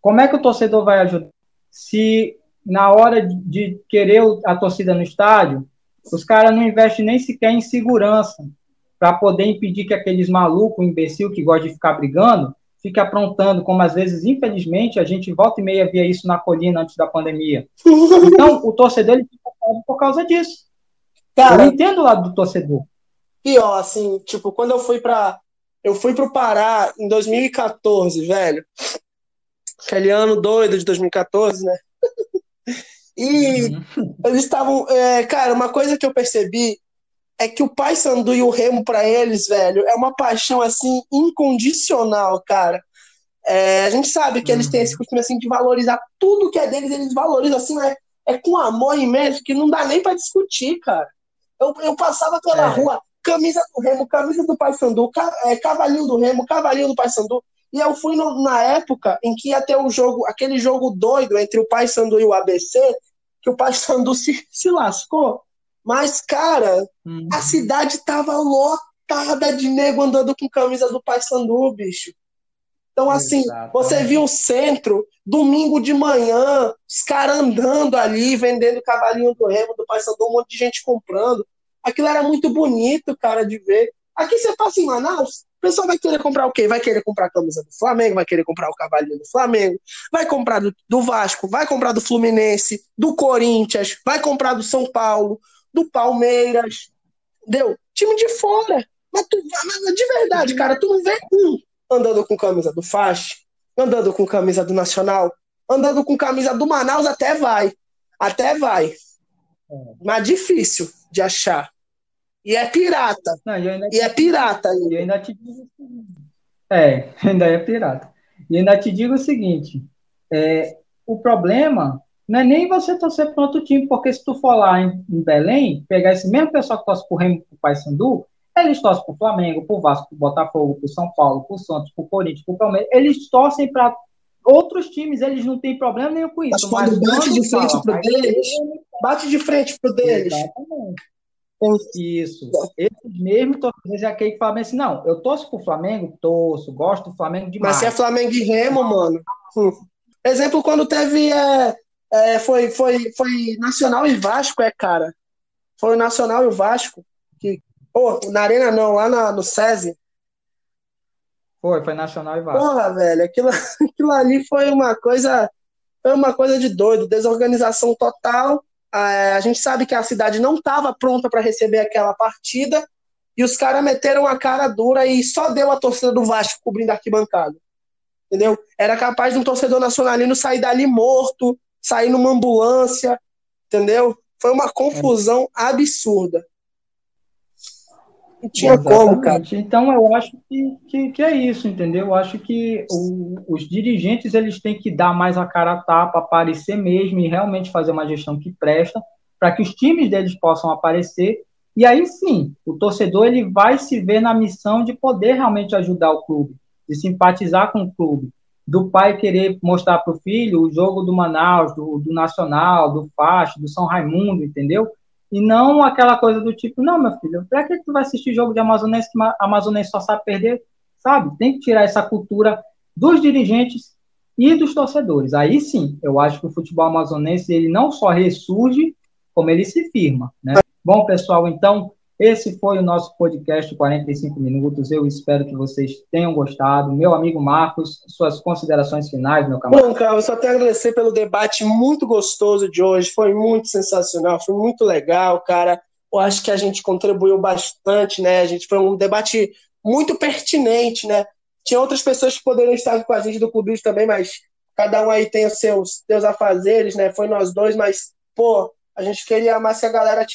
Como é que o torcedor vai ajudar? Se na hora de querer a torcida no estádio, os caras não investem nem sequer em segurança para poder impedir que aqueles malucos, imbecil que gosta de ficar brigando, fique aprontando, como às vezes, infelizmente, a gente volta e meia via isso na colina antes da pandemia. Então, o torcedor ele fica por causa disso. Cara, eu entendo o lado do torcedor. Pior, assim, tipo, quando eu fui para eu fui pro Pará em 2014, velho. Aquele ano doido de 2014, né? e uhum. eles estavam. É, cara, uma coisa que eu percebi é que o Pai Sandu e o Remo para eles, velho, é uma paixão assim incondicional, cara. É, a gente sabe que uhum. eles têm esse costume assim de valorizar tudo que é deles, eles valorizam assim, é, é com amor imenso que não dá nem para discutir, cara. Eu, eu passava pela é. rua, camisa do Remo, camisa do Pai Sandu, é, cavalinho do Remo, cavalinho do Pai Sandu. E eu fui no, na época em que ia ter o jogo, aquele jogo doido entre o Pai Sandu e o ABC, que o Pai Sandu se, se lascou. Mas, cara, uhum. a cidade tava lotada de nego andando com camisa do Paysandu, bicho. Então, assim, Exato. você viu o centro, domingo de manhã, os caras andando ali, vendendo cavalinho do remo do Paysandu, um monte de gente comprando. Aquilo era muito bonito, cara, de ver. Aqui você passa em Manaus, o pessoal vai querer comprar o quê? Vai querer comprar a camisa do Flamengo, vai querer comprar o cavalinho do Flamengo, vai comprar do, do Vasco, vai comprar do Fluminense, do Corinthians, vai comprar do São Paulo, do Palmeiras, deu time de fora. Mas, tu, mas de verdade, cara, tu não vê um andando com camisa do Faixa, andando com camisa do Nacional, andando com camisa do Manaus, até vai. Até vai. É. Mas difícil de achar. E é pirata. Não, e é pirata. E ainda te digo É, ainda é pirata. E ainda te digo o seguinte: é, o problema não é nem você torcer para outro time, porque se tu for lá em, em, Belém, pegar esse mesmo pessoal que torce pro Remo pro Paysandu, eles torcem pro Flamengo, pro Vasco, pro Botafogo, pro São Paulo, pro Santos, pro Corinthians, pro Palmeiras, eles torcem para outros times, eles não têm problema nenhum com isso. Mas quando mas bate de frente pro deles, bate de frente pro deles. Exatamente. Isso. Esses mesmos torcedores é aquele que falam assim, não, eu torço pro Flamengo, torço, gosto do Flamengo demais. Mas se é Flamengo e Remo, mano. Hum. Exemplo, quando teve é, é, foi, foi, foi Nacional e Vasco, é, cara. Foi o Nacional e o Vasco. Que, oh, na Arena não, lá na, no SESI. Foi, foi Nacional e Vasco. Porra, velho, aquilo, aquilo ali foi uma coisa. Foi uma coisa de doido, desorganização total. É, a gente sabe que a cidade não estava pronta para receber aquela partida e os caras meteram a cara dura e só deu a torcida do Vasco cobrindo a arquibancada. Entendeu? Era capaz de um torcedor nacionalino sair dali morto, sair numa ambulância, entendeu? Foi uma confusão absurda. Não tinha Exatamente. como, cara. Então eu acho que, que, que, é isso, entendeu? Eu acho que o, os dirigentes eles têm que dar mais a cara a tapa, aparecer mesmo e realmente fazer uma gestão que presta, para que os times deles possam aparecer. E aí sim, o torcedor ele vai se ver na missão de poder realmente ajudar o clube, de simpatizar com o clube do pai querer mostrar para o filho o jogo do Manaus, do, do Nacional, do Facho, do São Raimundo, entendeu? E não aquela coisa do tipo, não, meu filho, para que tu vai assistir jogo de Amazonense que Amazonense só sabe perder? Sabe? Tem que tirar essa cultura dos dirigentes e dos torcedores. Aí sim, eu acho que o futebol amazonense ele não só ressurge, como ele se firma, né? Bom, pessoal, então, esse foi o nosso podcast 45 minutos. Eu espero que vocês tenham gostado. Meu amigo Marcos, suas considerações finais, meu camarada. Bom, cara, eu só tenho a agradecer pelo debate muito gostoso de hoje. Foi muito sensacional, foi muito legal, cara. Eu acho que a gente contribuiu bastante, né? A gente foi um debate muito pertinente, né? Tinha outras pessoas que poderiam estar com a gente do clube também, mas cada um aí tem os seus, seus afazeres, né? Foi nós dois, mas, pô, a gente queria mais que a galera.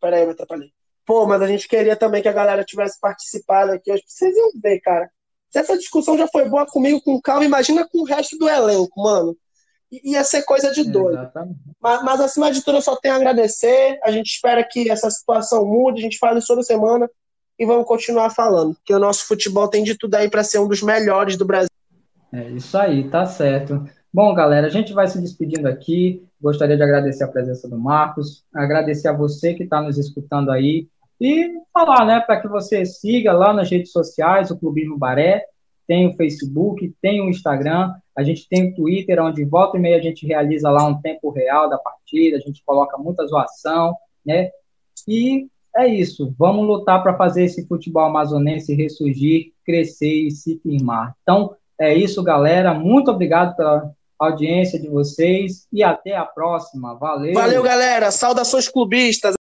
Peraí, eu atrapalhei. Pô, mas a gente queria também que a galera tivesse participado aqui hoje. Vocês iam ver, cara. Se essa discussão já foi boa comigo, com calma, imagina com o resto do elenco, mano. Ia ser coisa de doido. Mas, mas, acima de tudo, eu só tenho a agradecer. A gente espera que essa situação mude. A gente fala isso toda semana e vamos continuar falando. Porque o nosso futebol tem de tudo aí para ser um dos melhores do Brasil. É isso aí, tá certo. Bom, galera, a gente vai se despedindo aqui. Gostaria de agradecer a presença do Marcos, agradecer a você que está nos escutando aí. E falar, né, para que você siga lá nas redes sociais, o Clubismo Baré, tem o Facebook, tem o Instagram, a gente tem o Twitter, onde volta e meia a gente realiza lá um tempo real da partida, a gente coloca muita zoação, né? E é isso, vamos lutar para fazer esse futebol amazonense ressurgir, crescer e se firmar. Então, é isso, galera. Muito obrigado pela audiência de vocês e até a próxima. Valeu. Valeu, galera. Saudações clubistas.